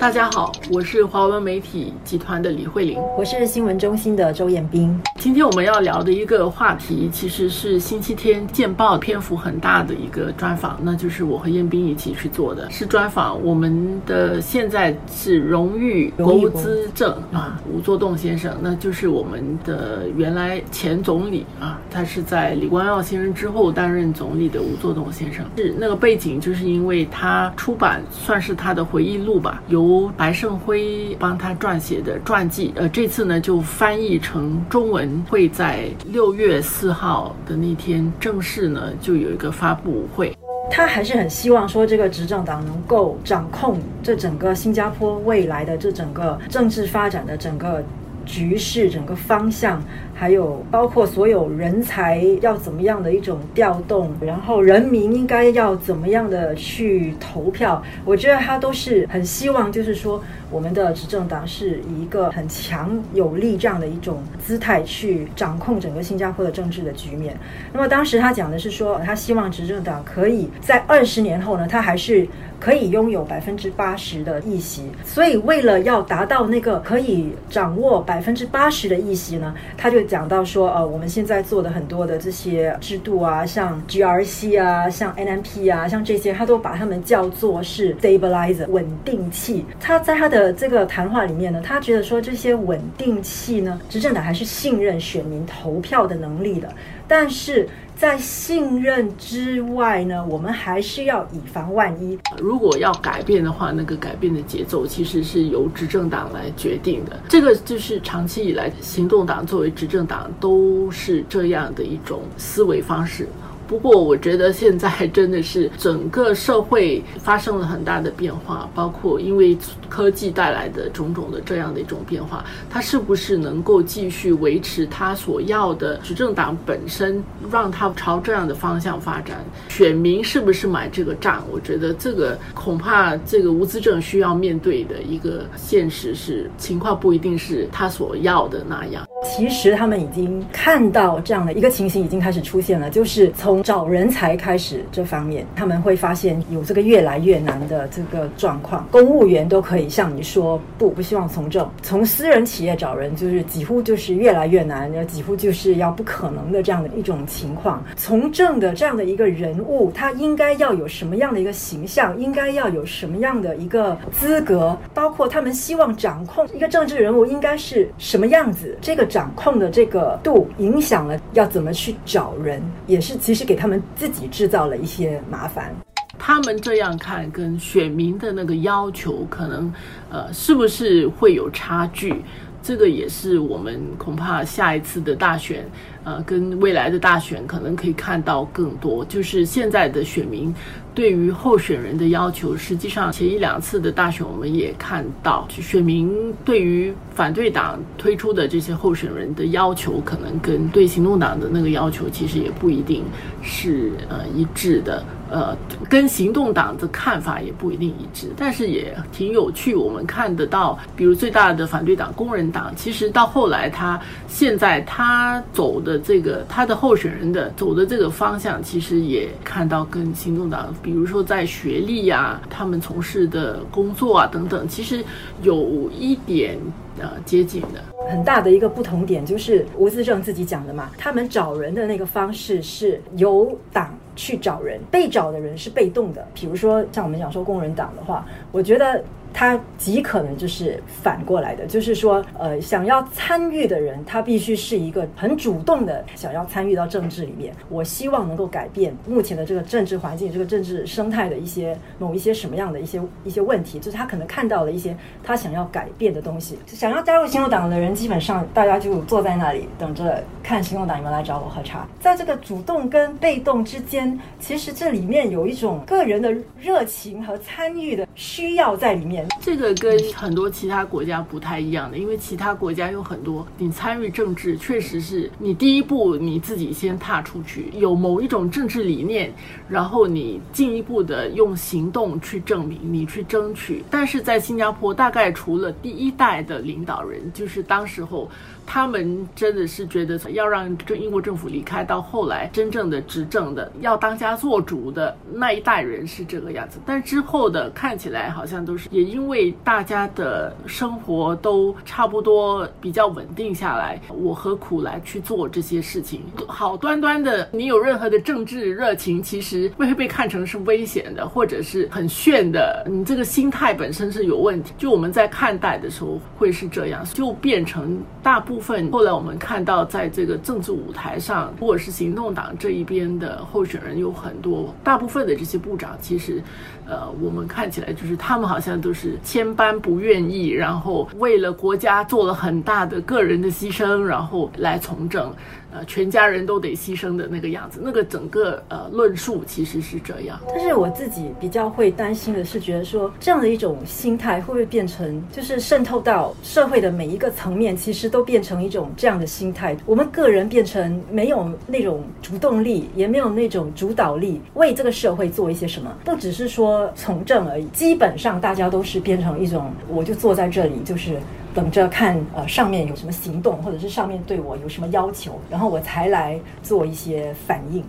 大家好，我是华文媒体集团的李慧玲，我是新闻中心的周彦斌。今天我们要聊的一个话题，其实是星期天见报篇幅很大的一个专访，那就是我和彦斌一起去做的，是专访我们的现在是荣誉国务资政啊吴作栋先生，那就是我们的原来前总理啊，他是在李光耀先生之后担任总理的吴作栋先生。是那个背景，就是因为他出版算是他的回忆录吧，由白胜辉帮他撰写的传记，呃，这次呢就翻译成中文。会在六月四号的那天正式呢，就有一个发布会。他还是很希望说，这个执政党能够掌控这整个新加坡未来的这整个政治发展的整个局势、整个方向。还有包括所有人才要怎么样的一种调动，然后人民应该要怎么样的去投票，我觉得他都是很希望，就是说我们的执政党是以一个很强有力这样的一种姿态去掌控整个新加坡的政治的局面。那么当时他讲的是说，他希望执政党可以在二十年后呢，他还是可以拥有百分之八十的议席。所以为了要达到那个可以掌握百分之八十的议席呢，他就。讲到说，呃，我们现在做的很多的这些制度啊，像 GRC 啊，像 NMP 啊，像这些，他都把他们叫做是 stabilizer 稳定器。他在他的这个谈话里面呢，他觉得说这些稳定器呢，执政党还是信任选民投票的能力的，但是。在信任之外呢，我们还是要以防万一。如果要改变的话，那个改变的节奏其实是由执政党来决定的。这个就是长期以来，行动党作为执政党都是这样的一种思维方式。不过，我觉得现在真的是整个社会发生了很大的变化，包括因为科技带来的种种的这样的一种变化，他是不是能够继续维持他所要的执政党本身，让他朝这样的方向发展？选民是不是买这个账？我觉得这个恐怕这个无资政需要面对的一个现实是，情况不一定是他所要的那样。其实他们已经看到这样的一个情形已经开始出现了，就是从找人才开始这方面，他们会发现有这个越来越难的这个状况。公务员都可以向你说不，不希望从政；从私人企业找人，就是几乎就是越来越难，几乎就是要不可能的这样的一种情况。从政的这样的一个人物，他应该要有什么样的一个形象？应该要有什么样的一个资格？包括他们希望掌控一个政治人物应该是什么样子？这个。掌控的这个度影响了要怎么去找人，也是其实给他们自己制造了一些麻烦。他们这样看，跟选民的那个要求可能，呃，是不是会有差距？这个也是我们恐怕下一次的大选，呃，跟未来的大选可能可以看到更多，就是现在的选民。对于候选人的要求，实际上前一两次的大选，我们也看到，选民对于反对党推出的这些候选人的要求，可能跟对行动党的那个要求，其实也不一定是呃一致的。呃，跟行动党的看法也不一定一致，但是也挺有趣。我们看得到，比如最大的反对党工人党，其实到后来他现在他走的这个他的候选人的走的这个方向，其实也看到跟行动党。比如说，在学历呀，他们从事的工作啊等等，其实有一点呃接近的。很大的一个不同点就是吴自正自己讲的嘛，他们找人的那个方式是由党去找人，被找的人是被动的。比如说像我们讲说工人党的话，我觉得。他极可能就是反过来的，就是说，呃，想要参与的人，他必须是一个很主动的，想要参与到政治里面。我希望能够改变目前的这个政治环境、这个政治生态的一些某一些什么样的一些一些问题，就是他可能看到了一些他想要改变的东西。想要加入行动党的人，基本上大家就坐在那里等着看行动党有没有来找我喝茶。在这个主动跟被动之间，其实这里面有一种个人的热情和参与的需要在里面。这个跟很多其他国家不太一样的，因为其他国家有很多，你参与政治确实是你第一步你自己先踏出去，有某一种政治理念，然后你进一步的用行动去证明，你去争取。但是在新加坡，大概除了第一代的领导人，就是当时候。他们真的是觉得要让这英国政府离开，到后来真正的执政的要当家做主的那一代人是这个样子，但之后的看起来好像都是也因为大家的生活都差不多比较稳定下来，我何苦来去做这些事情？好端端的，你有任何的政治热情，其实会被看成是危险的，或者是很炫的。你这个心态本身是有问题。就我们在看待的时候会是这样，就变成大部分。后来我们看到，在这个政治舞台上，如果是行动党这一边的候选人有很多，大部分的这些部长，其实，呃，我们看起来就是他们好像都是是千般不愿意，然后为了国家做了很大的个人的牺牲，然后来从政。呃，全家人都得牺牲的那个样子，那个整个呃论述其实是这样。但是我自己比较会担心的是，觉得说这样的一种心态会不会变成，就是渗透到社会的每一个层面，其实都变成一种这样的心态。我们个人变成没有那种主动力，也没有那种主导力，为这个社会做一些什么，不只是说从政而已。基本上大家都是变成一种，我就坐在这里，就是。等着看，呃，上面有什么行动，或者是上面对我有什么要求，然后我才来做一些反应。